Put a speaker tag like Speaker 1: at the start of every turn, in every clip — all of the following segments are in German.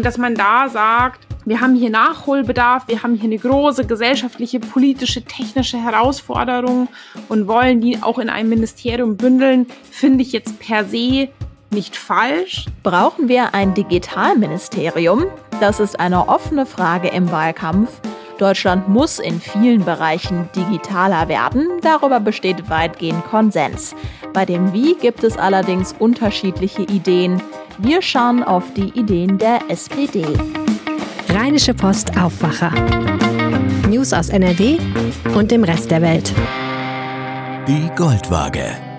Speaker 1: und dass man da sagt, wir haben hier Nachholbedarf, wir haben hier eine große gesellschaftliche, politische, technische Herausforderung und wollen die auch in einem Ministerium bündeln, finde ich jetzt per se nicht falsch.
Speaker 2: Brauchen wir ein Digitalministerium? Das ist eine offene Frage im Wahlkampf. Deutschland muss in vielen Bereichen digitaler werden. Darüber besteht weitgehend Konsens. Bei dem Wie gibt es allerdings unterschiedliche Ideen. Wir schauen auf die Ideen der SPD.
Speaker 3: Rheinische Post Aufwacher. News aus NRW und dem Rest der Welt.
Speaker 4: Die Goldwaage.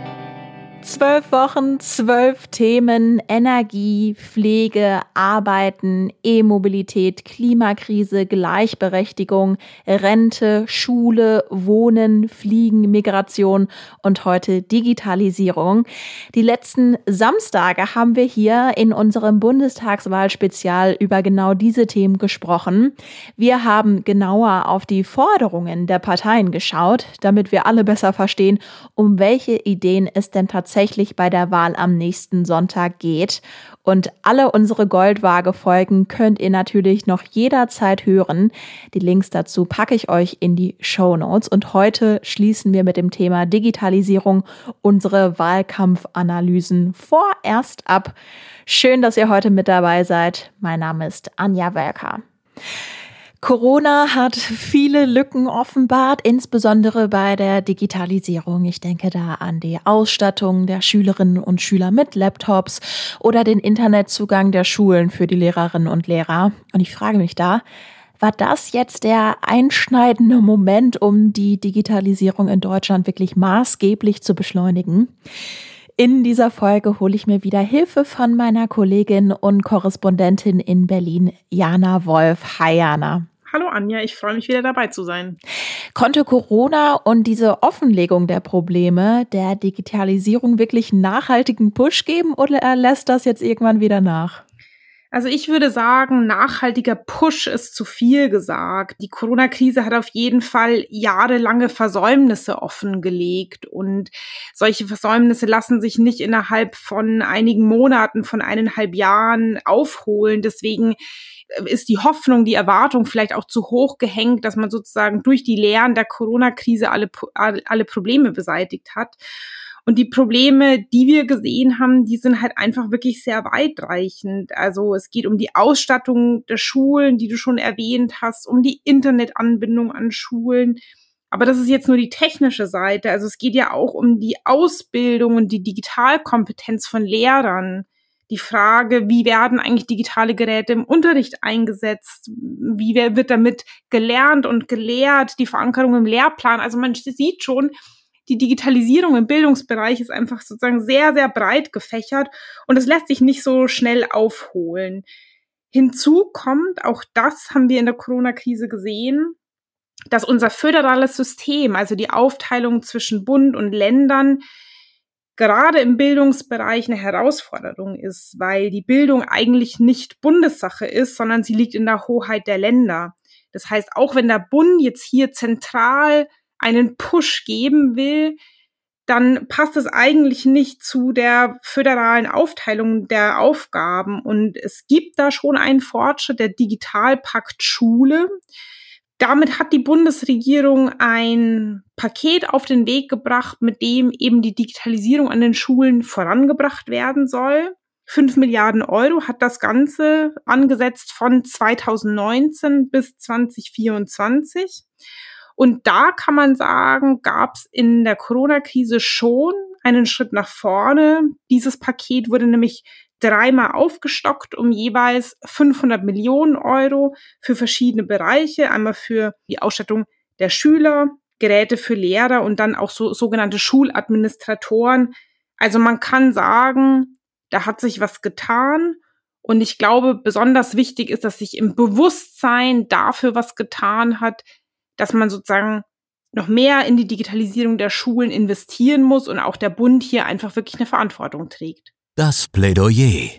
Speaker 2: Zwölf Wochen, zwölf Themen, Energie, Pflege, Arbeiten, E-Mobilität, Klimakrise, Gleichberechtigung, Rente, Schule, Wohnen, Fliegen, Migration und heute Digitalisierung. Die letzten Samstage haben wir hier in unserem Bundestagswahlspezial über genau diese Themen gesprochen. Wir haben genauer auf die Forderungen der Parteien geschaut, damit wir alle besser verstehen, um welche Ideen es denn tatsächlich tatsächlich bei der Wahl am nächsten Sonntag geht. Und alle unsere Goldwaage-Folgen könnt ihr natürlich noch jederzeit hören. Die Links dazu packe ich euch in die Show Notes. Und heute schließen wir mit dem Thema Digitalisierung unsere Wahlkampfanalysen vorerst ab. Schön, dass ihr heute mit dabei seid. Mein Name ist Anja Welker. Corona hat viele Lücken offenbart, insbesondere bei der Digitalisierung. Ich denke da an die Ausstattung der Schülerinnen und Schüler mit Laptops oder den Internetzugang der Schulen für die Lehrerinnen und Lehrer. Und ich frage mich da, war das jetzt der einschneidende Moment, um die Digitalisierung in Deutschland wirklich maßgeblich zu beschleunigen? In dieser Folge hole ich mir wieder Hilfe von meiner Kollegin und Korrespondentin in Berlin, Jana Wolf. Hi Jana.
Speaker 1: Hallo Anja, ich freue mich wieder dabei zu sein.
Speaker 2: Konnte Corona und diese Offenlegung der Probleme der Digitalisierung wirklich einen nachhaltigen Push geben oder lässt das jetzt irgendwann wieder nach?
Speaker 1: Also ich würde sagen, nachhaltiger Push ist zu viel gesagt. Die Corona-Krise hat auf jeden Fall jahrelange Versäumnisse offengelegt und solche Versäumnisse lassen sich nicht innerhalb von einigen Monaten, von eineinhalb Jahren aufholen. Deswegen ist die Hoffnung, die Erwartung vielleicht auch zu hoch gehängt, dass man sozusagen durch die Lehren der Corona-Krise alle, alle Probleme beseitigt hat. Und die Probleme, die wir gesehen haben, die sind halt einfach wirklich sehr weitreichend. Also es geht um die Ausstattung der Schulen, die du schon erwähnt hast, um die Internetanbindung an Schulen. Aber das ist jetzt nur die technische Seite. Also es geht ja auch um die Ausbildung und die Digitalkompetenz von Lehrern die Frage, wie werden eigentlich digitale Geräte im Unterricht eingesetzt? Wie wird damit gelernt und gelehrt? Die Verankerung im Lehrplan. Also man sieht schon, die Digitalisierung im Bildungsbereich ist einfach sozusagen sehr, sehr breit gefächert und es lässt sich nicht so schnell aufholen. Hinzu kommt, auch das haben wir in der Corona-Krise gesehen, dass unser föderales System, also die Aufteilung zwischen Bund und Ländern, gerade im Bildungsbereich eine Herausforderung ist, weil die Bildung eigentlich nicht Bundessache ist, sondern sie liegt in der Hoheit der Länder. Das heißt, auch wenn der Bund jetzt hier zentral einen Push geben will, dann passt es eigentlich nicht zu der föderalen Aufteilung der Aufgaben. Und es gibt da schon einen Fortschritt, der Digitalpakt Schule. Damit hat die Bundesregierung ein Paket auf den Weg gebracht, mit dem eben die Digitalisierung an den Schulen vorangebracht werden soll. Fünf Milliarden Euro hat das Ganze angesetzt von 2019 bis 2024. Und da kann man sagen, gab es in der Corona-Krise schon einen Schritt nach vorne. Dieses Paket wurde nämlich dreimal aufgestockt um jeweils 500 Millionen Euro für verschiedene Bereiche. Einmal für die Ausstattung der Schüler, Geräte für Lehrer und dann auch so sogenannte Schuladministratoren. Also man kann sagen, da hat sich was getan. Und ich glaube, besonders wichtig ist, dass sich im Bewusstsein dafür was getan hat, dass man sozusagen noch mehr in die Digitalisierung der Schulen investieren muss und auch der Bund hier einfach wirklich eine Verantwortung trägt.
Speaker 4: Das Plädoyer.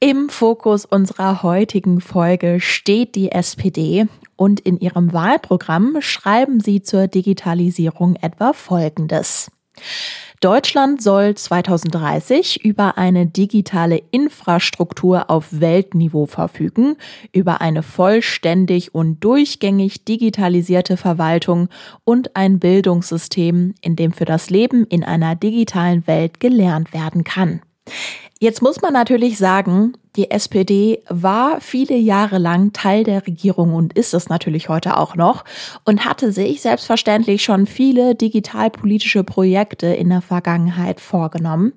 Speaker 2: Im Fokus unserer heutigen Folge steht die SPD und in ihrem Wahlprogramm schreiben sie zur Digitalisierung etwa Folgendes. Deutschland soll 2030 über eine digitale Infrastruktur auf Weltniveau verfügen, über eine vollständig und durchgängig digitalisierte Verwaltung und ein Bildungssystem, in dem für das Leben in einer digitalen Welt gelernt werden kann. Jetzt muss man natürlich sagen, die SPD war viele Jahre lang Teil der Regierung und ist es natürlich heute auch noch und hatte sich selbstverständlich schon viele digitalpolitische Projekte in der Vergangenheit vorgenommen.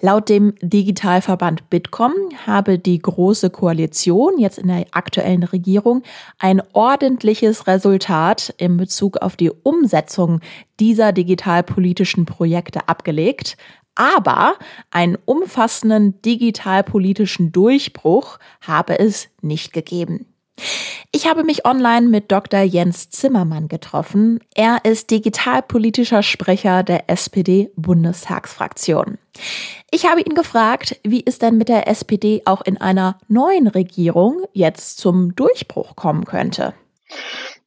Speaker 2: Laut dem Digitalverband Bitkom habe die Große Koalition jetzt in der aktuellen Regierung ein ordentliches Resultat in Bezug auf die Umsetzung dieser digitalpolitischen Projekte abgelegt. Aber einen umfassenden digitalpolitischen Durchbruch habe es nicht gegeben. Ich habe mich online mit Dr. Jens Zimmermann getroffen. Er ist digitalpolitischer Sprecher der SPD-Bundestagsfraktion. Ich habe ihn gefragt, wie es denn mit der SPD auch in einer neuen Regierung jetzt zum Durchbruch kommen könnte.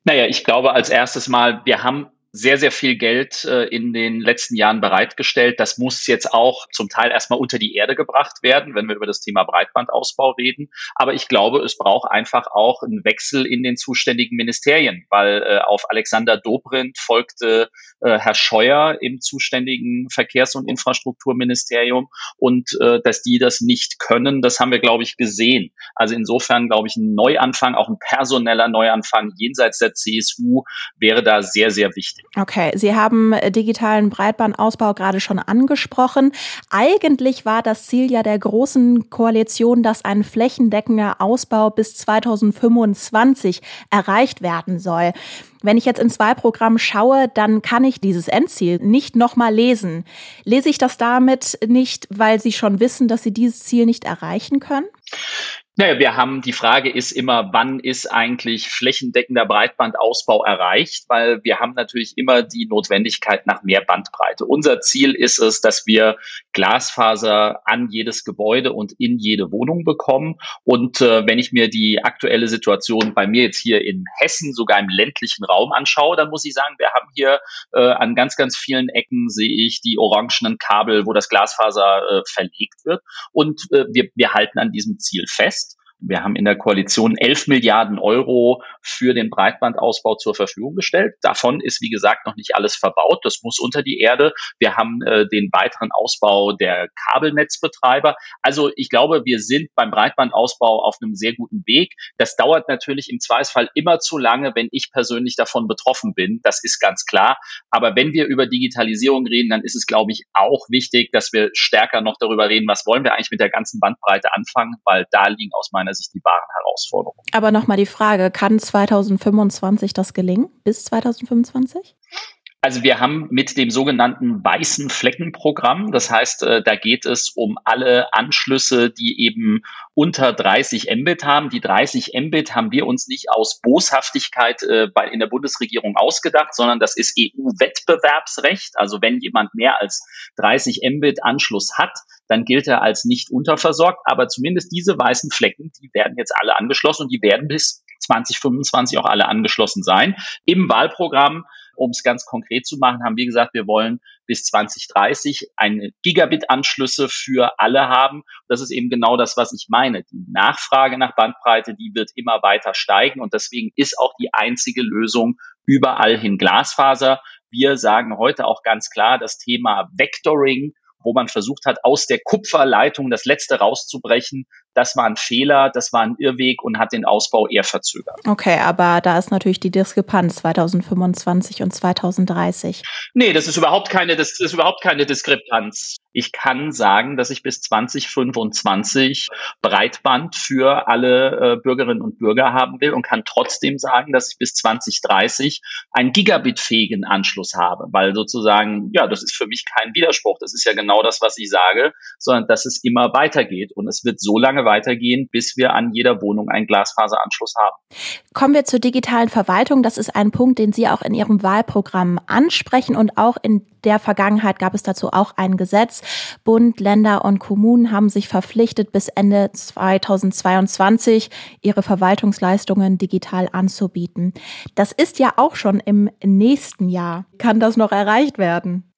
Speaker 5: Naja, ich glaube als erstes mal, wir haben sehr, sehr viel Geld äh, in den letzten Jahren bereitgestellt. Das muss jetzt auch zum Teil erstmal unter die Erde gebracht werden, wenn wir über das Thema Breitbandausbau reden. Aber ich glaube, es braucht einfach auch einen Wechsel in den zuständigen Ministerien, weil äh, auf Alexander Dobrindt folgte äh, Herr Scheuer im zuständigen Verkehrs- und Infrastrukturministerium und äh, dass die das nicht können, das haben wir, glaube ich, gesehen. Also insofern, glaube ich, ein Neuanfang, auch ein personeller Neuanfang jenseits der CSU wäre da sehr, sehr wichtig.
Speaker 2: Okay, Sie haben äh, digitalen Breitbandausbau gerade schon angesprochen. Eigentlich war das Ziel ja der großen Koalition, dass ein flächendeckender Ausbau bis 2025 erreicht werden soll. Wenn ich jetzt ins Wahlprogramm schaue, dann kann ich dieses Endziel nicht nochmal lesen. Lese ich das damit nicht, weil Sie schon wissen, dass Sie dieses Ziel nicht erreichen können?
Speaker 5: Naja, wir haben, die Frage ist immer, wann ist eigentlich flächendeckender Breitbandausbau erreicht? Weil wir haben natürlich immer die Notwendigkeit nach mehr Bandbreite. Unser Ziel ist es, dass wir Glasfaser an jedes Gebäude und in jede Wohnung bekommen. Und äh, wenn ich mir die aktuelle Situation bei mir jetzt hier in Hessen, sogar im ländlichen Raum anschaue, dann muss ich sagen, wir haben hier äh, an ganz, ganz vielen Ecken sehe ich die orangenen Kabel, wo das Glasfaser äh, verlegt wird. Und äh, wir, wir halten an diesem Ziel fest. Wir haben in der Koalition 11 Milliarden Euro für den Breitbandausbau zur Verfügung gestellt. Davon ist, wie gesagt, noch nicht alles verbaut. Das muss unter die Erde. Wir haben äh, den weiteren Ausbau der Kabelnetzbetreiber. Also ich glaube, wir sind beim Breitbandausbau auf einem sehr guten Weg. Das dauert natürlich im Zweifelsfall immer zu lange, wenn ich persönlich davon betroffen bin. Das ist ganz klar. Aber wenn wir über Digitalisierung reden, dann ist es, glaube ich, auch wichtig, dass wir stärker noch darüber reden, was wollen wir eigentlich mit der ganzen Bandbreite anfangen, weil da liegen aus meiner Sicht die wahren Herausforderungen.
Speaker 2: Aber nochmal die Frage, kann 2025 das gelingen? Bis 2025?
Speaker 5: Also wir haben mit dem sogenannten weißen Fleckenprogramm, das heißt, äh, da geht es um alle Anschlüsse, die eben unter 30 Mbit haben. Die 30 Mbit haben wir uns nicht aus Boshaftigkeit äh, bei, in der Bundesregierung ausgedacht, sondern das ist EU-Wettbewerbsrecht. Also wenn jemand mehr als 30 Mbit Anschluss hat, dann gilt er als nicht unterversorgt. Aber zumindest diese weißen Flecken, die werden jetzt alle angeschlossen und die werden bis 2025 auch alle angeschlossen sein. Im Wahlprogramm um es ganz konkret zu machen, haben wir gesagt, wir wollen bis 2030 eine Gigabit-Anschlüsse für alle haben. Das ist eben genau das, was ich meine. Die Nachfrage nach Bandbreite, die wird immer weiter steigen und deswegen ist auch die einzige Lösung überall hin Glasfaser. Wir sagen heute auch ganz klar, das Thema Vectoring wo man versucht hat, aus der Kupferleitung das letzte rauszubrechen. Das war ein Fehler, das war ein Irrweg und hat den Ausbau eher verzögert.
Speaker 2: Okay, aber da ist natürlich die Diskrepanz 2025 und 2030.
Speaker 5: Nee, das ist überhaupt keine, das ist überhaupt keine Diskrepanz. Ich kann sagen, dass ich bis 2025 Breitband für alle äh, Bürgerinnen und Bürger haben will und kann trotzdem sagen, dass ich bis 2030 einen Gigabit-fähigen Anschluss habe, weil sozusagen, ja, das ist für mich kein Widerspruch. Das ist ja genau das, was ich sage, sondern dass es immer weitergeht und es wird so lange weitergehen, bis wir an jeder Wohnung einen Glasfaseranschluss haben.
Speaker 2: Kommen wir zur digitalen Verwaltung. Das ist ein Punkt, den Sie auch in Ihrem Wahlprogramm ansprechen und auch in der Vergangenheit gab es dazu auch ein Gesetz. Bund, Länder und Kommunen haben sich verpflichtet, bis Ende 2022 ihre Verwaltungsleistungen digital anzubieten. Das ist ja auch schon im nächsten Jahr. Kann das noch erreicht werden?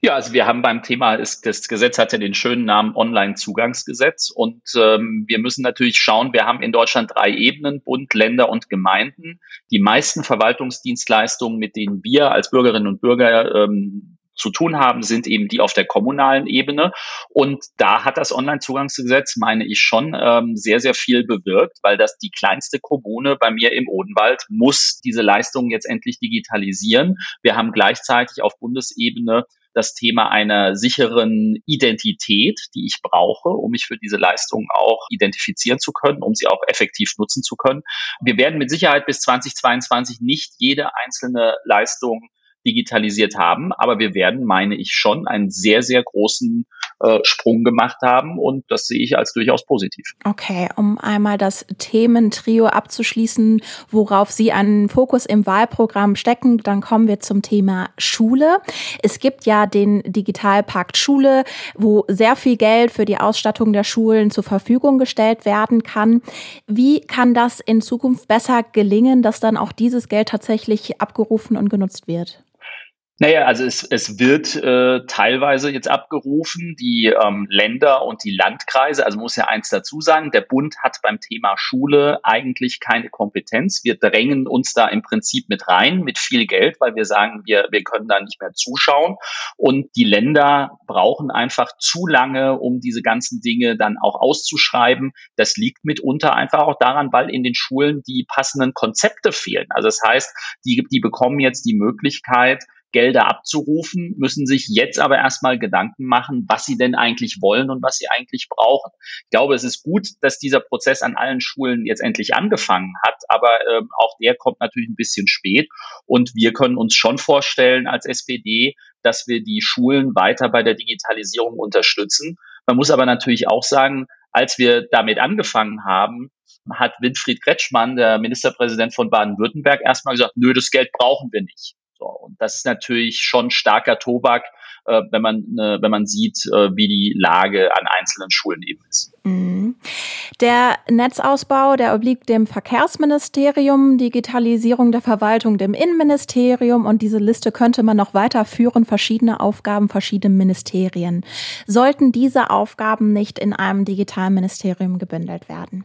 Speaker 5: Ja, also wir haben beim Thema, ist, das Gesetz hat ja den schönen Namen Online-Zugangsgesetz und ähm, wir müssen natürlich schauen, wir haben in Deutschland drei Ebenen, Bund, Länder und Gemeinden. Die meisten Verwaltungsdienstleistungen, mit denen wir als Bürgerinnen und Bürger ähm, zu tun haben, sind eben die auf der kommunalen Ebene. Und da hat das Onlinezugangsgesetz, meine ich, schon ähm, sehr, sehr viel bewirkt, weil das die kleinste Kommune bei mir im Odenwald muss diese Leistungen jetzt endlich digitalisieren. Wir haben gleichzeitig auf Bundesebene das Thema einer sicheren Identität, die ich brauche, um mich für diese Leistung auch identifizieren zu können, um sie auch effektiv nutzen zu können. Wir werden mit Sicherheit bis 2022 nicht jede einzelne Leistung digitalisiert haben. Aber wir werden, meine ich, schon einen sehr, sehr großen äh, Sprung gemacht haben und das sehe ich als durchaus positiv.
Speaker 2: Okay, um einmal das Thementrio abzuschließen, worauf Sie einen Fokus im Wahlprogramm stecken, dann kommen wir zum Thema Schule. Es gibt ja den Digitalpakt Schule, wo sehr viel Geld für die Ausstattung der Schulen zur Verfügung gestellt werden kann. Wie kann das in Zukunft besser gelingen, dass dann auch dieses Geld tatsächlich abgerufen und genutzt wird?
Speaker 5: Naja, also es, es wird äh, teilweise jetzt abgerufen, die ähm, Länder und die Landkreise, also muss ja eins dazu sagen, der Bund hat beim Thema Schule eigentlich keine Kompetenz. Wir drängen uns da im Prinzip mit rein, mit viel Geld, weil wir sagen, wir, wir können da nicht mehr zuschauen. Und die Länder brauchen einfach zu lange, um diese ganzen Dinge dann auch auszuschreiben. Das liegt mitunter einfach auch daran, weil in den Schulen die passenden Konzepte fehlen. Also das heißt, die, die bekommen jetzt die Möglichkeit, Gelder abzurufen, müssen sich jetzt aber erstmal Gedanken machen, was sie denn eigentlich wollen und was sie eigentlich brauchen. Ich glaube, es ist gut, dass dieser Prozess an allen Schulen jetzt endlich angefangen hat, aber ähm, auch der kommt natürlich ein bisschen spät und wir können uns schon vorstellen als SPD, dass wir die Schulen weiter bei der Digitalisierung unterstützen. Man muss aber natürlich auch sagen, als wir damit angefangen haben, hat Winfried Kretschmann, der Ministerpräsident von Baden-Württemberg, erstmal gesagt, nö, das Geld brauchen wir nicht. So, und das ist natürlich schon starker Tobak, äh, wenn man äh, wenn man sieht, äh, wie die Lage an einzelnen Schulen eben ist. Mhm.
Speaker 2: Der Netzausbau, der obliegt dem Verkehrsministerium, Digitalisierung der Verwaltung dem Innenministerium und diese Liste könnte man noch weiterführen, verschiedene Aufgaben, verschiedene Ministerien. Sollten diese Aufgaben nicht in einem Digitalministerium gebündelt werden?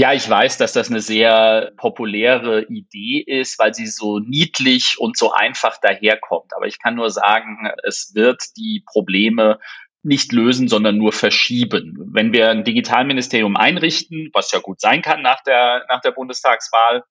Speaker 5: Ja, ich weiß, dass das eine sehr populäre Idee ist, weil sie so niedlich und so einfach daherkommt. Aber ich kann nur sagen, es wird die Probleme nicht lösen, sondern nur verschieben. Wenn wir ein Digitalministerium einrichten, was ja gut sein kann nach der, nach der Bundestagswahl,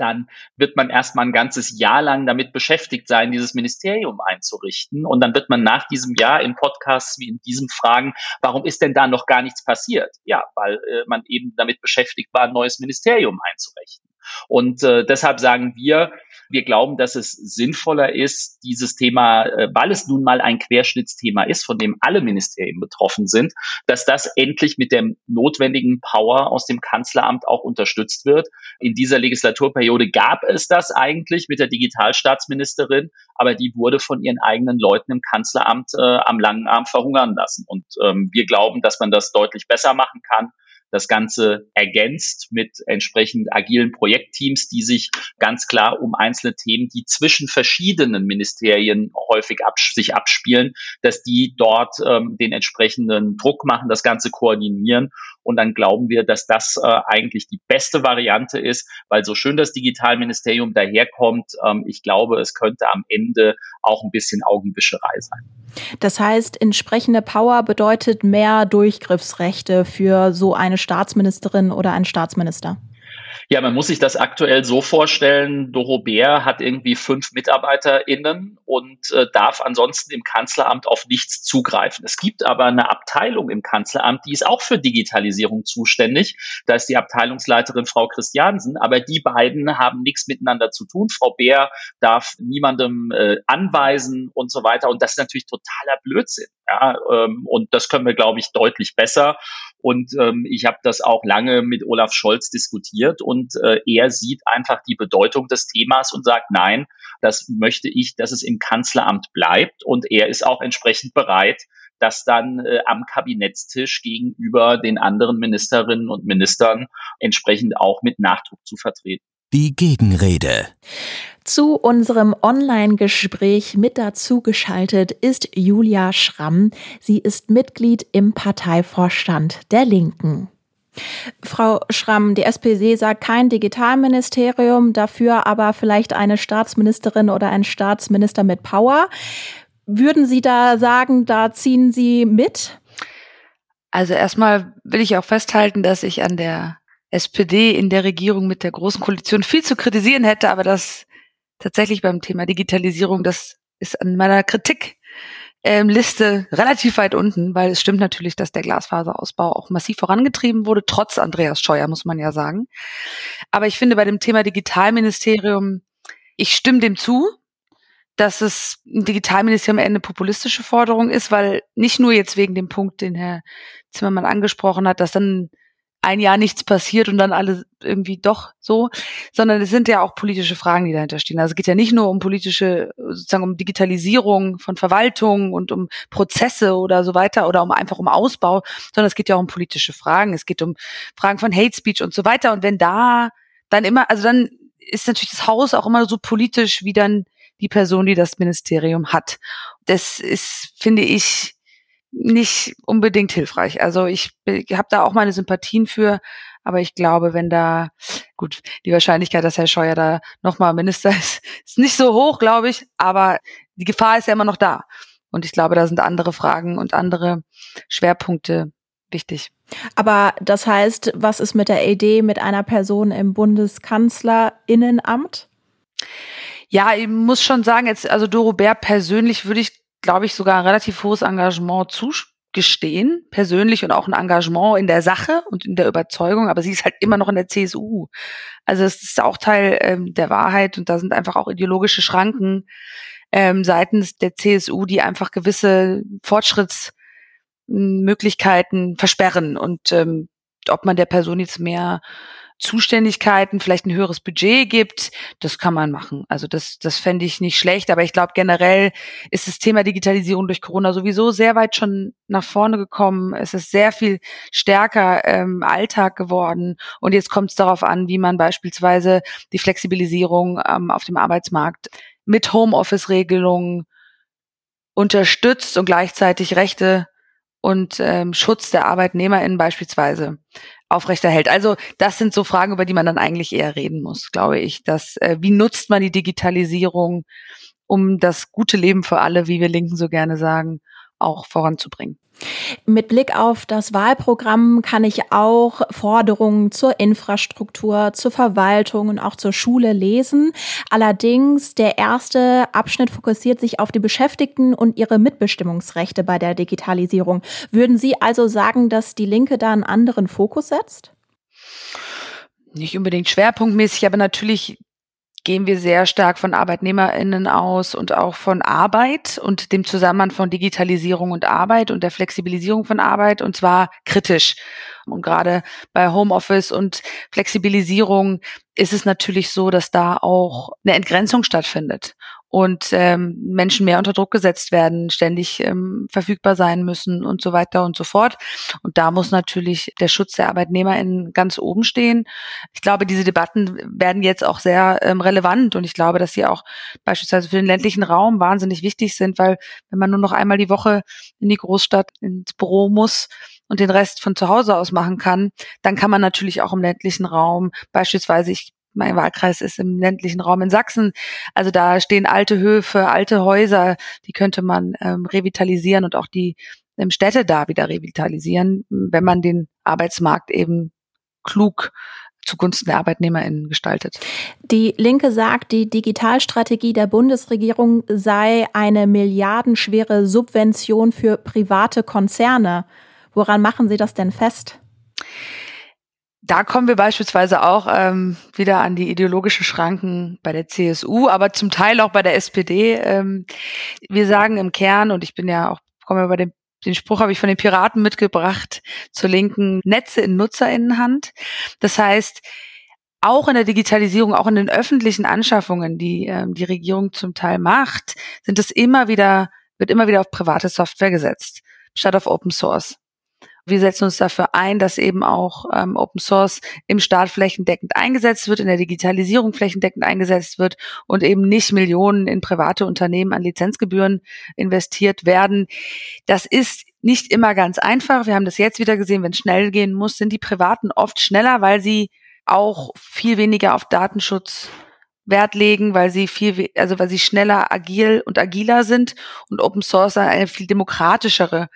Speaker 5: dann wird man erstmal ein ganzes Jahr lang damit beschäftigt sein, dieses Ministerium einzurichten. Und dann wird man nach diesem Jahr in Podcasts wie in diesem fragen, warum ist denn da noch gar nichts passiert? Ja, weil äh, man eben damit beschäftigt war, ein neues Ministerium einzurichten. Und äh, deshalb sagen wir, wir glauben, dass es sinnvoller ist, dieses Thema, äh, weil es nun mal ein Querschnittsthema ist, von dem alle Ministerien betroffen sind, dass das endlich mit der notwendigen Power aus dem Kanzleramt auch unterstützt wird. In dieser Legislaturperiode gab es das eigentlich mit der Digitalstaatsministerin, aber die wurde von ihren eigenen Leuten im Kanzleramt äh, am langen Arm verhungern lassen. Und ähm, wir glauben, dass man das deutlich besser machen kann das Ganze ergänzt mit entsprechend agilen Projektteams, die sich ganz klar um einzelne Themen, die zwischen verschiedenen Ministerien häufig abs sich abspielen, dass die dort ähm, den entsprechenden Druck machen, das Ganze koordinieren. Und dann glauben wir, dass das äh, eigentlich die beste Variante ist, weil so schön das Digitalministerium daherkommt, ähm, ich glaube, es könnte am Ende auch ein bisschen Augenwischerei sein.
Speaker 2: Das heißt, entsprechende Power bedeutet mehr Durchgriffsrechte für so eine Staatsministerin oder einen Staatsminister.
Speaker 5: Ja, man muss sich das aktuell so vorstellen, Doro Bär hat irgendwie fünf MitarbeiterInnen und äh, darf ansonsten im Kanzleramt auf nichts zugreifen. Es gibt aber eine Abteilung im Kanzleramt, die ist auch für Digitalisierung zuständig. Da ist die Abteilungsleiterin Frau Christiansen, aber die beiden haben nichts miteinander zu tun. Frau Bär darf niemandem äh, anweisen und so weiter. Und das ist natürlich totaler Blödsinn. Ja, ähm, und das können wir, glaube ich, deutlich besser. Und ähm, ich habe das auch lange mit Olaf Scholz diskutiert und äh, er sieht einfach die Bedeutung des Themas und sagt, nein, das möchte ich, dass es im Kanzleramt bleibt. Und er ist auch entsprechend bereit, das dann äh, am Kabinettstisch gegenüber den anderen Ministerinnen und Ministern entsprechend auch mit Nachdruck zu vertreten.
Speaker 4: Die Gegenrede.
Speaker 2: Zu unserem Online-Gespräch mit dazu geschaltet ist Julia Schramm. Sie ist Mitglied im Parteivorstand der Linken. Frau Schramm, die SPD sagt kein Digitalministerium, dafür aber vielleicht eine Staatsministerin oder ein Staatsminister mit Power. Würden Sie da sagen, da ziehen Sie mit?
Speaker 6: Also erstmal will ich auch festhalten, dass ich an der SPD in der Regierung mit der Großen Koalition viel zu kritisieren hätte, aber das tatsächlich beim Thema Digitalisierung, das ist an meiner Kritik ähm, Liste relativ weit unten, weil es stimmt natürlich, dass der Glasfaserausbau auch massiv vorangetrieben wurde, trotz Andreas Scheuer, muss man ja sagen. Aber ich finde bei dem Thema Digitalministerium, ich stimme dem zu, dass es ein Digitalministerium am Ende populistische Forderung ist, weil nicht nur jetzt wegen dem Punkt, den Herr Zimmermann angesprochen hat, dass dann ein Jahr nichts passiert und dann alle irgendwie doch so, sondern es sind ja auch politische Fragen, die dahinter stehen. Also es geht ja nicht nur um politische, sozusagen um Digitalisierung von Verwaltung und um Prozesse oder so weiter oder um einfach um Ausbau, sondern es geht ja auch um politische Fragen. Es geht um Fragen von Hate Speech und so weiter. Und wenn da dann immer, also dann ist natürlich das Haus auch immer so politisch wie dann die Person, die das Ministerium hat. Das ist, finde ich, nicht unbedingt hilfreich. Also ich, habe da auch meine Sympathien für, aber ich glaube, wenn da, gut, die Wahrscheinlichkeit, dass Herr Scheuer da nochmal Minister ist, ist nicht so hoch, glaube ich, aber die Gefahr ist ja immer noch da. Und ich glaube, da sind andere Fragen und andere Schwerpunkte wichtig.
Speaker 2: Aber das heißt, was ist mit der Idee mit einer Person im Bundeskanzlerinnenamt?
Speaker 6: Ja, ich muss schon sagen, jetzt, also Doro Bär persönlich würde ich glaube ich, sogar ein relativ hohes Engagement zugestehen, persönlich und auch ein Engagement in der Sache und in der Überzeugung, aber sie ist halt immer noch in der CSU. Also es ist auch Teil ähm, der Wahrheit und da sind einfach auch ideologische Schranken ähm, seitens der CSU, die einfach gewisse Fortschrittsmöglichkeiten versperren und ähm, ob man der Person jetzt mehr Zuständigkeiten, vielleicht ein höheres Budget gibt, das kann man machen. Also das, das fände ich nicht schlecht, aber ich glaube generell ist das Thema Digitalisierung durch Corona sowieso sehr weit schon nach vorne gekommen. Es ist sehr viel stärker ähm, Alltag geworden und jetzt kommt es darauf an, wie man beispielsweise die Flexibilisierung ähm, auf dem Arbeitsmarkt mit Homeoffice-Regelungen unterstützt und gleichzeitig Rechte und ähm, Schutz der ArbeitnehmerInnen beispielsweise aufrechterhält. Also das sind so Fragen, über die man dann eigentlich eher reden muss, glaube ich. Dass, äh, wie nutzt man die Digitalisierung, um das gute Leben für alle, wie wir Linken so gerne sagen, auch voranzubringen.
Speaker 2: Mit Blick auf das Wahlprogramm kann ich auch Forderungen zur Infrastruktur, zur Verwaltung und auch zur Schule lesen. Allerdings, der erste Abschnitt fokussiert sich auf die Beschäftigten und ihre Mitbestimmungsrechte bei der Digitalisierung. Würden Sie also sagen, dass die Linke da einen anderen Fokus setzt?
Speaker 6: Nicht unbedingt schwerpunktmäßig, aber natürlich gehen wir sehr stark von ArbeitnehmerInnen aus und auch von Arbeit und dem Zusammenhang von Digitalisierung und Arbeit und der Flexibilisierung von Arbeit und zwar kritisch. Und gerade bei Homeoffice und Flexibilisierung ist es natürlich so, dass da auch eine Entgrenzung stattfindet und ähm, Menschen mehr unter Druck gesetzt werden, ständig ähm, verfügbar sein müssen und so weiter und so fort. Und da muss natürlich der Schutz der ArbeitnehmerInnen ganz oben stehen. Ich glaube, diese Debatten werden jetzt auch sehr ähm, relevant und ich glaube, dass sie auch beispielsweise für den ländlichen Raum wahnsinnig wichtig sind, weil wenn man nur noch einmal die Woche in die Großstadt ins Büro muss, und den Rest von zu Hause aus machen kann, dann kann man natürlich auch im ländlichen Raum beispielsweise, ich mein Wahlkreis ist im ländlichen Raum in Sachsen. Also da stehen alte Höfe, alte Häuser, die könnte man ähm, revitalisieren und auch die ähm, Städte da wieder revitalisieren, wenn man den Arbeitsmarkt eben klug zugunsten der ArbeitnehmerInnen gestaltet.
Speaker 2: Die Linke sagt, die Digitalstrategie der Bundesregierung sei eine milliardenschwere Subvention für private Konzerne. Woran machen Sie das denn fest?
Speaker 6: Da kommen wir beispielsweise auch ähm, wieder an die ideologischen Schranken bei der CSU, aber zum Teil auch bei der SPD. Ähm, wir sagen im Kern, und ich bin ja auch, komme bei dem den Spruch habe ich von den Piraten mitgebracht, zur linken Netze in Nutzerinnenhand. Das heißt, auch in der Digitalisierung, auch in den öffentlichen Anschaffungen, die ähm, die Regierung zum Teil macht, sind es immer wieder, wird immer wieder auf private Software gesetzt, statt auf Open Source. Wir setzen uns dafür ein, dass eben auch ähm, Open Source im Staat flächendeckend eingesetzt wird, in der Digitalisierung flächendeckend eingesetzt wird und eben nicht Millionen in private Unternehmen an Lizenzgebühren investiert werden. Das ist nicht immer ganz einfach. Wir haben das jetzt wieder gesehen, wenn es schnell gehen muss, sind die Privaten oft schneller, weil sie auch viel weniger auf Datenschutz Wert legen, weil sie viel, also weil sie schneller, agil und agiler sind und Open Source eine viel demokratischere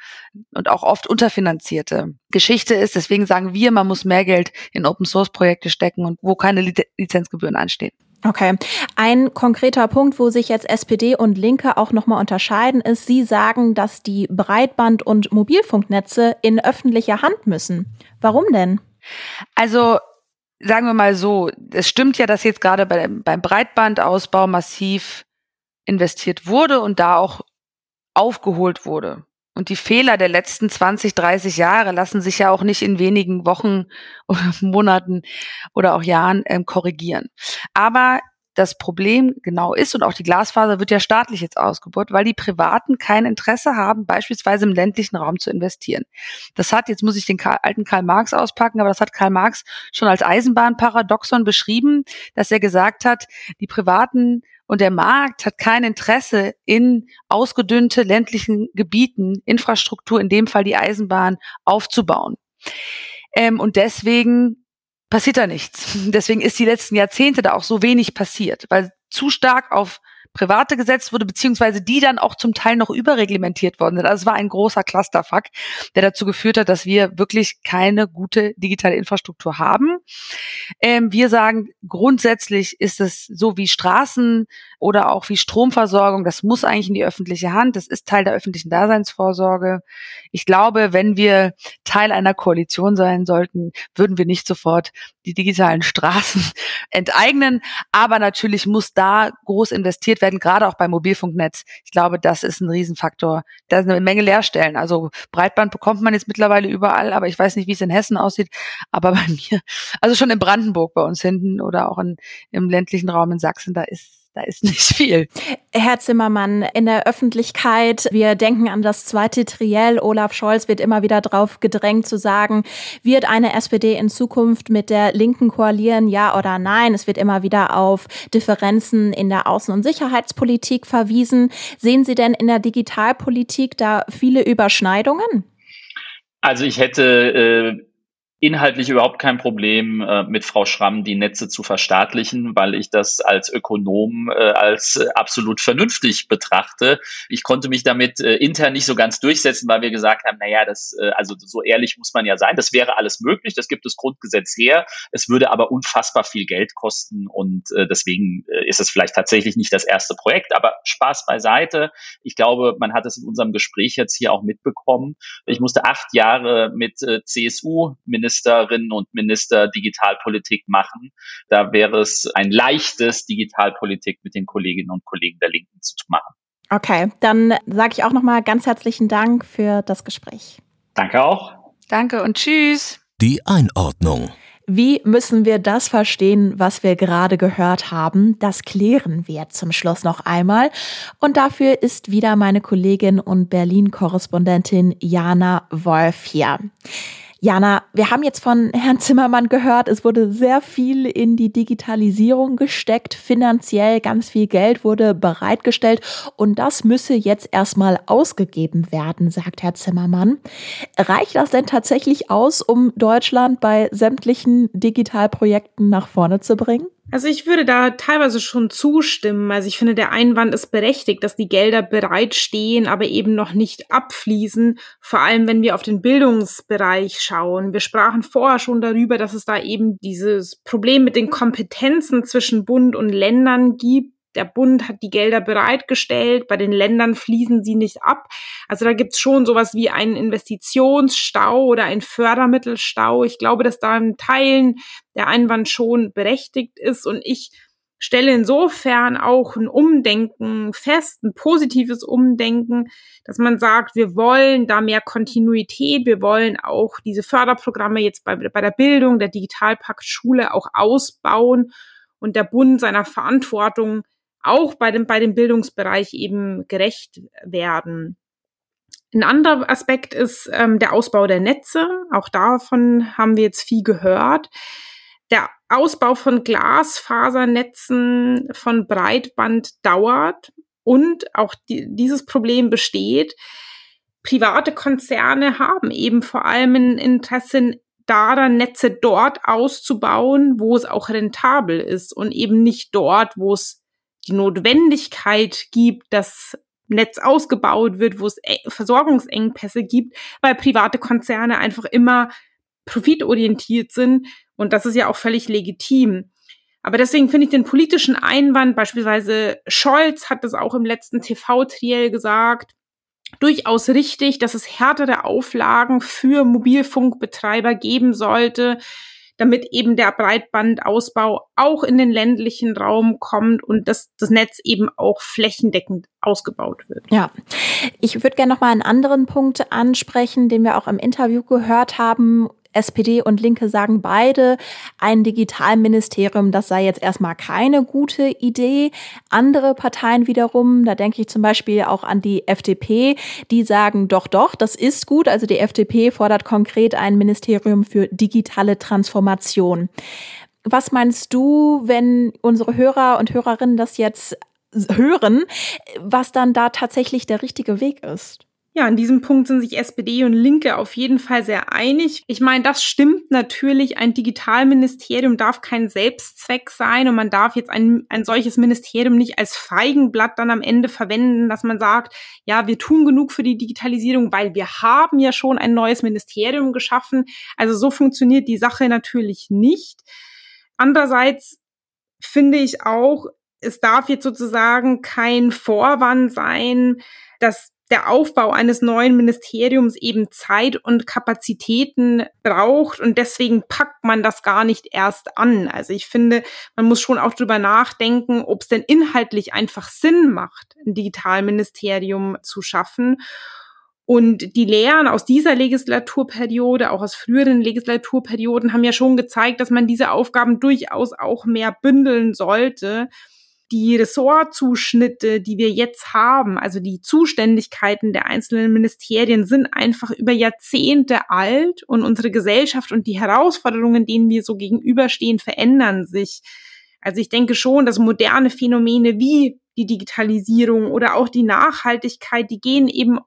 Speaker 6: und auch oft unterfinanzierte Geschichte ist. Deswegen sagen wir, man muss mehr Geld in Open Source Projekte stecken und wo keine Lizenzgebühren anstehen.
Speaker 2: Okay. Ein konkreter Punkt, wo sich jetzt SPD und Linke auch nochmal unterscheiden, ist, Sie sagen, dass die Breitband- und Mobilfunknetze in öffentlicher Hand müssen. Warum denn?
Speaker 6: Also sagen wir mal so, es stimmt ja, dass jetzt gerade bei, beim Breitbandausbau massiv investiert wurde und da auch aufgeholt wurde. Und die Fehler der letzten 20, 30 Jahre lassen sich ja auch nicht in wenigen Wochen oder Monaten oder auch Jahren ähm, korrigieren. Aber das Problem genau ist und auch die Glasfaser wird ja staatlich jetzt ausgebaut, weil die Privaten kein Interesse haben, beispielsweise im ländlichen Raum zu investieren. Das hat, jetzt muss ich den alten Karl Marx auspacken, aber das hat Karl Marx schon als Eisenbahnparadoxon beschrieben, dass er gesagt hat, die Privaten und der Markt hat kein Interesse in ausgedünnte ländlichen Gebieten Infrastruktur, in dem Fall die Eisenbahn, aufzubauen. Ähm, und deswegen passiert da nichts. Deswegen ist die letzten Jahrzehnte da auch so wenig passiert, weil zu stark auf Private gesetzt wurde, beziehungsweise die dann auch zum Teil noch überreglementiert worden sind. Also es war ein großer Clusterfuck, der dazu geführt hat, dass wir wirklich keine gute digitale Infrastruktur haben. Ähm, wir sagen, grundsätzlich ist es so wie Straßen oder auch wie Stromversorgung, das muss eigentlich in die öffentliche Hand. Das ist Teil der öffentlichen Daseinsvorsorge. Ich glaube, wenn wir Teil einer Koalition sein sollten, würden wir nicht sofort die digitalen Straßen enteignen. Aber natürlich muss da groß investiert werden, gerade auch beim Mobilfunknetz. Ich glaube, das ist ein Riesenfaktor. Da sind eine Menge Leerstellen. Also Breitband bekommt man jetzt mittlerweile überall, aber ich weiß nicht, wie es in Hessen aussieht. Aber bei mir, also schon in Brandenburg bei uns hinten oder auch in, im ländlichen Raum in Sachsen, da ist da ist nicht viel.
Speaker 2: Herr Zimmermann, in der Öffentlichkeit, wir denken an das zweite Triell. Olaf Scholz wird immer wieder drauf gedrängt zu sagen, wird eine SPD in Zukunft mit der Linken koalieren, ja oder nein? Es wird immer wieder auf Differenzen in der Außen- und Sicherheitspolitik verwiesen. Sehen Sie denn in der Digitalpolitik da viele Überschneidungen?
Speaker 5: Also ich hätte äh inhaltlich überhaupt kein Problem, äh, mit Frau Schramm die Netze zu verstaatlichen, weil ich das als Ökonom äh, als äh, absolut vernünftig betrachte. Ich konnte mich damit äh, intern nicht so ganz durchsetzen, weil wir gesagt haben, naja, das, äh, also so ehrlich muss man ja sein, das wäre alles möglich, das gibt das Grundgesetz her, es würde aber unfassbar viel Geld kosten und äh, deswegen ist es vielleicht tatsächlich nicht das erste Projekt, aber Spaß beiseite. Ich glaube, man hat es in unserem Gespräch jetzt hier auch mitbekommen. Ich musste acht Jahre mit äh, CSU-Minister Ministerinnen und Minister Digitalpolitik machen. Da wäre es ein leichtes, Digitalpolitik mit den Kolleginnen und Kollegen der Linken zu machen.
Speaker 2: Okay, dann sage ich auch nochmal ganz herzlichen Dank für das Gespräch.
Speaker 5: Danke auch.
Speaker 6: Danke und tschüss.
Speaker 4: Die Einordnung.
Speaker 2: Wie müssen wir das verstehen, was wir gerade gehört haben? Das klären wir zum Schluss noch einmal. Und dafür ist wieder meine Kollegin und Berlin-Korrespondentin Jana Wolf hier. Jana, wir haben jetzt von Herrn Zimmermann gehört, es wurde sehr viel in die Digitalisierung gesteckt, finanziell ganz viel Geld wurde bereitgestellt und das müsse jetzt erstmal ausgegeben werden, sagt Herr Zimmermann. Reicht das denn tatsächlich aus, um Deutschland bei sämtlichen Digitalprojekten nach vorne zu bringen?
Speaker 1: Also ich würde da teilweise schon zustimmen. Also ich finde, der Einwand ist berechtigt, dass die Gelder bereitstehen, aber eben noch nicht abfließen. Vor allem, wenn wir auf den Bildungsbereich schauen. Wir sprachen vorher schon darüber, dass es da eben dieses Problem mit den Kompetenzen zwischen Bund und Ländern gibt der Bund hat die Gelder bereitgestellt, bei den Ländern fließen sie nicht ab. Also da gibt's schon sowas wie einen Investitionsstau oder einen Fördermittelstau. Ich glaube, dass da in Teilen der Einwand schon berechtigt ist und ich stelle insofern auch ein Umdenken fest, ein positives Umdenken, dass man sagt, wir wollen da mehr Kontinuität, wir wollen auch diese Förderprogramme jetzt bei, bei der Bildung, der Digitalpakt Schule auch ausbauen und der Bund seiner Verantwortung auch bei dem, bei dem Bildungsbereich eben gerecht werden. Ein anderer Aspekt ist ähm, der Ausbau der Netze. Auch davon haben wir jetzt viel gehört. Der Ausbau von Glasfasernetzen, von Breitband dauert und auch die, dieses Problem besteht. Private Konzerne haben eben vor allem ein Interesse daran, Netze dort auszubauen, wo es auch rentabel ist und eben nicht dort, wo es die Notwendigkeit gibt, dass Netz ausgebaut wird, wo es e-, Versorgungsengpässe gibt, weil private Konzerne einfach immer profitorientiert sind und das ist ja auch völlig legitim. Aber deswegen finde ich den politischen Einwand, beispielsweise Scholz hat das auch im letzten TV-Triell gesagt, durchaus richtig, dass es härtere Auflagen für Mobilfunkbetreiber geben sollte, damit eben der Breitbandausbau auch in den ländlichen Raum kommt und dass das Netz eben auch flächendeckend ausgebaut wird.
Speaker 2: Ja, ich würde gerne noch mal einen anderen Punkt ansprechen, den wir auch im Interview gehört haben SPD und Linke sagen beide, ein Digitalministerium, das sei jetzt erstmal keine gute Idee. Andere Parteien wiederum, da denke ich zum Beispiel auch an die FDP, die sagen doch, doch, das ist gut. Also die FDP fordert konkret ein Ministerium für digitale Transformation. Was meinst du, wenn unsere Hörer und Hörerinnen das jetzt hören, was dann da tatsächlich der richtige Weg ist?
Speaker 1: Ja, an diesem Punkt sind sich SPD und Linke auf jeden Fall sehr einig. Ich meine, das stimmt natürlich. Ein Digitalministerium darf kein Selbstzweck sein und man darf jetzt ein, ein solches Ministerium nicht als Feigenblatt dann am Ende verwenden, dass man sagt, ja, wir tun genug für die Digitalisierung, weil wir haben ja schon ein neues Ministerium geschaffen. Also so funktioniert die Sache natürlich nicht. Andererseits finde ich auch, es darf jetzt sozusagen kein Vorwand sein, dass der Aufbau eines neuen Ministeriums eben Zeit und Kapazitäten braucht und deswegen packt man das gar nicht erst an. Also ich finde, man muss schon auch drüber nachdenken, ob es denn inhaltlich einfach Sinn macht, ein Digitalministerium zu schaffen. Und die Lehren aus dieser Legislaturperiode, auch aus früheren Legislaturperioden, haben ja schon gezeigt, dass man diese Aufgaben durchaus auch mehr bündeln sollte die Ressortzuschnitte, die wir jetzt haben, also die Zuständigkeiten der einzelnen Ministerien sind einfach über Jahrzehnte alt und unsere Gesellschaft und die Herausforderungen, denen wir so gegenüberstehen, verändern sich. Also ich denke schon, dass moderne Phänomene wie die Digitalisierung oder auch die Nachhaltigkeit, die gehen eben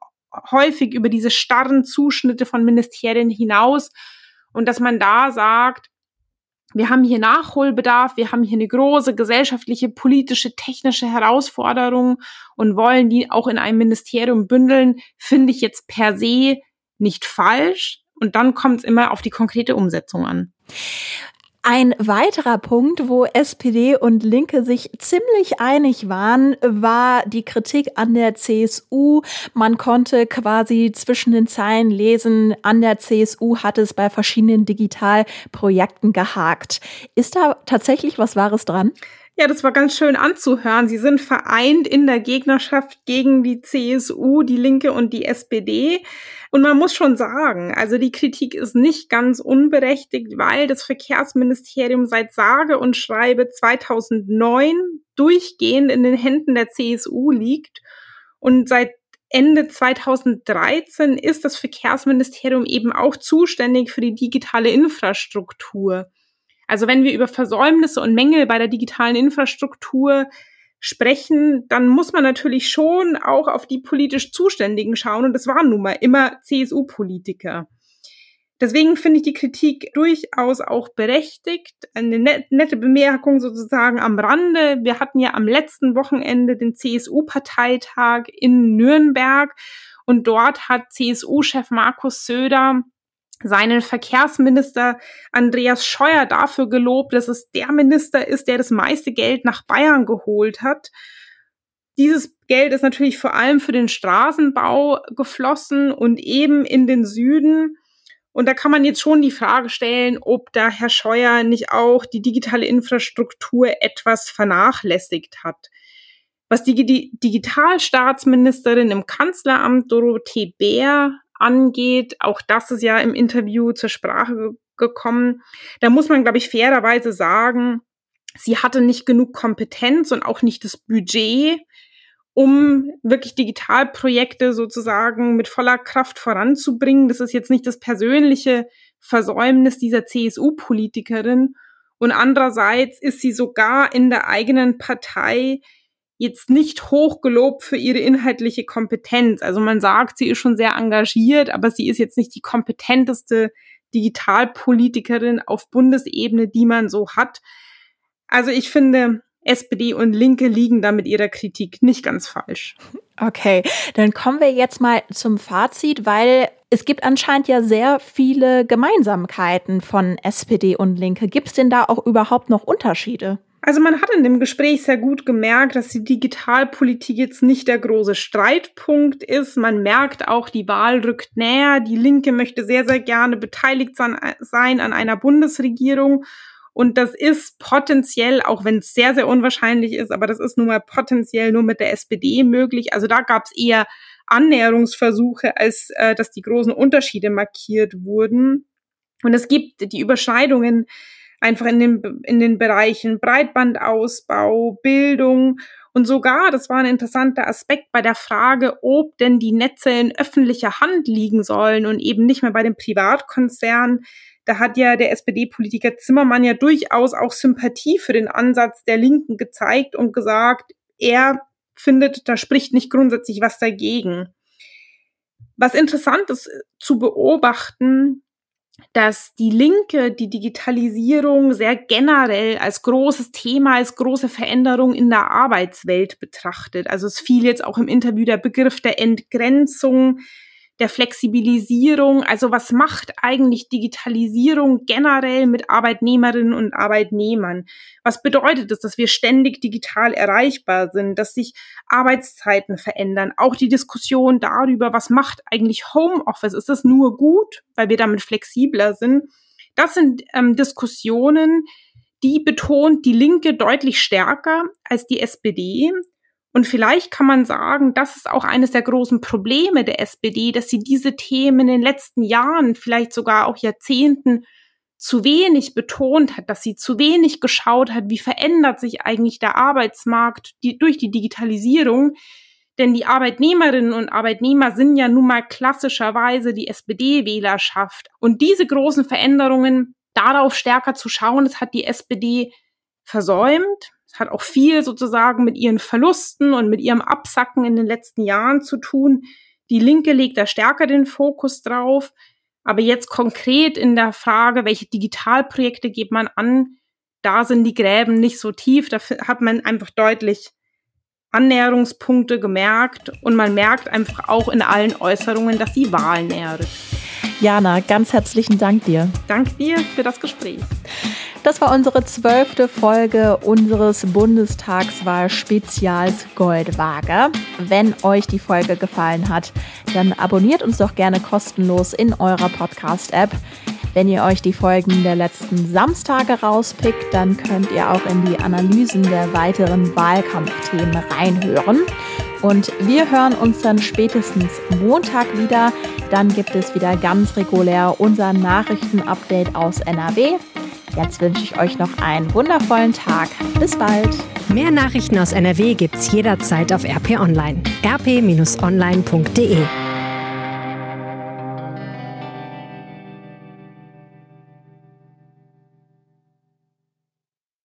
Speaker 1: häufig über diese starren Zuschnitte von Ministerien hinaus und dass man da sagt, wir haben hier Nachholbedarf, wir haben hier eine große gesellschaftliche, politische, technische Herausforderung und wollen die auch in einem Ministerium bündeln, finde ich jetzt per se nicht falsch. Und dann kommt es immer auf die konkrete Umsetzung an.
Speaker 2: Ein weiterer Punkt, wo SPD und Linke sich ziemlich einig waren, war die Kritik an der CSU. Man konnte quasi zwischen den Zeilen lesen, an der CSU hat es bei verschiedenen Digitalprojekten gehakt. Ist da tatsächlich was Wahres dran?
Speaker 1: Ja, das war ganz schön anzuhören. Sie sind vereint in der Gegnerschaft gegen die CSU, die Linke und die SPD. Und man muss schon sagen, also die Kritik ist nicht ganz unberechtigt, weil das Verkehrsministerium seit sage und schreibe 2009 durchgehend in den Händen der CSU liegt. Und seit Ende 2013 ist das Verkehrsministerium eben auch zuständig für die digitale Infrastruktur. Also wenn wir über Versäumnisse und Mängel bei der digitalen Infrastruktur sprechen, dann muss man natürlich schon auch auf die politisch Zuständigen schauen. Und das waren nun mal immer CSU-Politiker. Deswegen finde ich die Kritik durchaus auch berechtigt. Eine nette Bemerkung sozusagen am Rande. Wir hatten ja am letzten Wochenende den CSU-Parteitag in Nürnberg und dort hat CSU-Chef Markus Söder seinen Verkehrsminister Andreas Scheuer dafür gelobt, dass es der Minister ist, der das meiste Geld nach Bayern geholt hat. Dieses Geld ist natürlich vor allem für den Straßenbau geflossen und eben in den Süden. Und da kann man jetzt schon die Frage stellen, ob da Herr Scheuer nicht auch die digitale Infrastruktur etwas vernachlässigt hat. Was die Digitalstaatsministerin im Kanzleramt Dorothee Bär angeht. Auch das ist ja im Interview zur Sprache gekommen. Da muss man, glaube ich, fairerweise sagen, sie hatte nicht genug Kompetenz und auch nicht das Budget, um wirklich Digitalprojekte sozusagen mit voller Kraft voranzubringen. Das ist jetzt nicht das persönliche Versäumnis dieser CSU-Politikerin. Und andererseits ist sie sogar in der eigenen Partei jetzt nicht hochgelobt für ihre inhaltliche Kompetenz. Also man sagt, sie ist schon sehr engagiert, aber sie ist jetzt nicht die kompetenteste Digitalpolitikerin auf Bundesebene, die man so hat. Also ich finde, SPD und Linke liegen da mit ihrer Kritik nicht ganz falsch.
Speaker 2: Okay, dann kommen wir jetzt mal zum Fazit, weil es gibt anscheinend ja sehr viele Gemeinsamkeiten von SPD und Linke. Gibt es denn da auch überhaupt noch Unterschiede?
Speaker 1: Also man hat in dem Gespräch sehr gut gemerkt, dass die Digitalpolitik jetzt nicht der große Streitpunkt ist. Man merkt auch, die Wahl rückt näher. Die Linke möchte sehr, sehr gerne beteiligt sein an einer Bundesregierung. Und das ist potenziell, auch wenn es sehr, sehr unwahrscheinlich ist, aber das ist nun mal potenziell nur mit der SPD möglich. Also da gab es eher Annäherungsversuche, als äh, dass die großen Unterschiede markiert wurden. Und es gibt die Überschneidungen einfach in den, in den Bereichen Breitbandausbau, Bildung und sogar, das war ein interessanter Aspekt bei der Frage, ob denn die Netze in öffentlicher Hand liegen sollen und eben nicht mehr bei den Privatkonzernen. Da hat ja der SPD-Politiker Zimmermann ja durchaus auch Sympathie für den Ansatz der Linken gezeigt und gesagt, er findet, da spricht nicht grundsätzlich was dagegen. Was interessant ist zu beobachten, dass die Linke die Digitalisierung sehr generell als großes Thema, als große Veränderung in der Arbeitswelt betrachtet. Also es fiel jetzt auch im Interview der Begriff der Entgrenzung, der Flexibilisierung. Also was macht eigentlich Digitalisierung generell mit Arbeitnehmerinnen und Arbeitnehmern? Was bedeutet es, dass wir ständig digital erreichbar sind, dass sich Arbeitszeiten verändern? Auch die Diskussion darüber, was macht eigentlich Homeoffice? Ist das nur gut, weil wir damit flexibler sind? Das sind ähm, Diskussionen, die betont die Linke deutlich stärker als die SPD. Und vielleicht kann man sagen, das ist auch eines der großen Probleme der SPD, dass sie diese Themen in den letzten Jahren, vielleicht sogar auch Jahrzehnten zu wenig betont hat, dass sie zu wenig geschaut hat, wie verändert sich eigentlich der Arbeitsmarkt die, durch die Digitalisierung. Denn die Arbeitnehmerinnen und Arbeitnehmer sind ja nun mal klassischerweise die SPD-Wählerschaft. Und diese großen Veränderungen, darauf stärker zu schauen, das hat die SPD versäumt hat auch viel sozusagen mit ihren Verlusten und mit ihrem Absacken in den letzten Jahren zu tun. Die Linke legt da stärker den Fokus drauf. Aber jetzt konkret in der Frage, welche Digitalprojekte geht man an, da sind die Gräben nicht so tief. Da hat man einfach deutlich Annäherungspunkte gemerkt und man merkt einfach auch in allen Äußerungen, dass die Wahl näher rückt.
Speaker 2: Jana, ganz herzlichen Dank dir.
Speaker 1: Dank dir für das Gespräch.
Speaker 2: Das war unsere zwölfte Folge unseres Bundestagswahl-Spezials Goldwaage. Wenn euch die Folge gefallen hat, dann abonniert uns doch gerne kostenlos in eurer Podcast-App. Wenn ihr euch die Folgen der letzten Samstage rauspickt, dann könnt ihr auch in die Analysen der weiteren Wahlkampfthemen reinhören. Und wir hören uns dann spätestens Montag wieder. Dann gibt es wieder ganz regulär unser Nachrichtenupdate aus NRW. Jetzt wünsche ich euch noch einen wundervollen Tag. Bis bald.
Speaker 3: Mehr Nachrichten aus NRW gibt's jederzeit auf RP Online. rp-online.de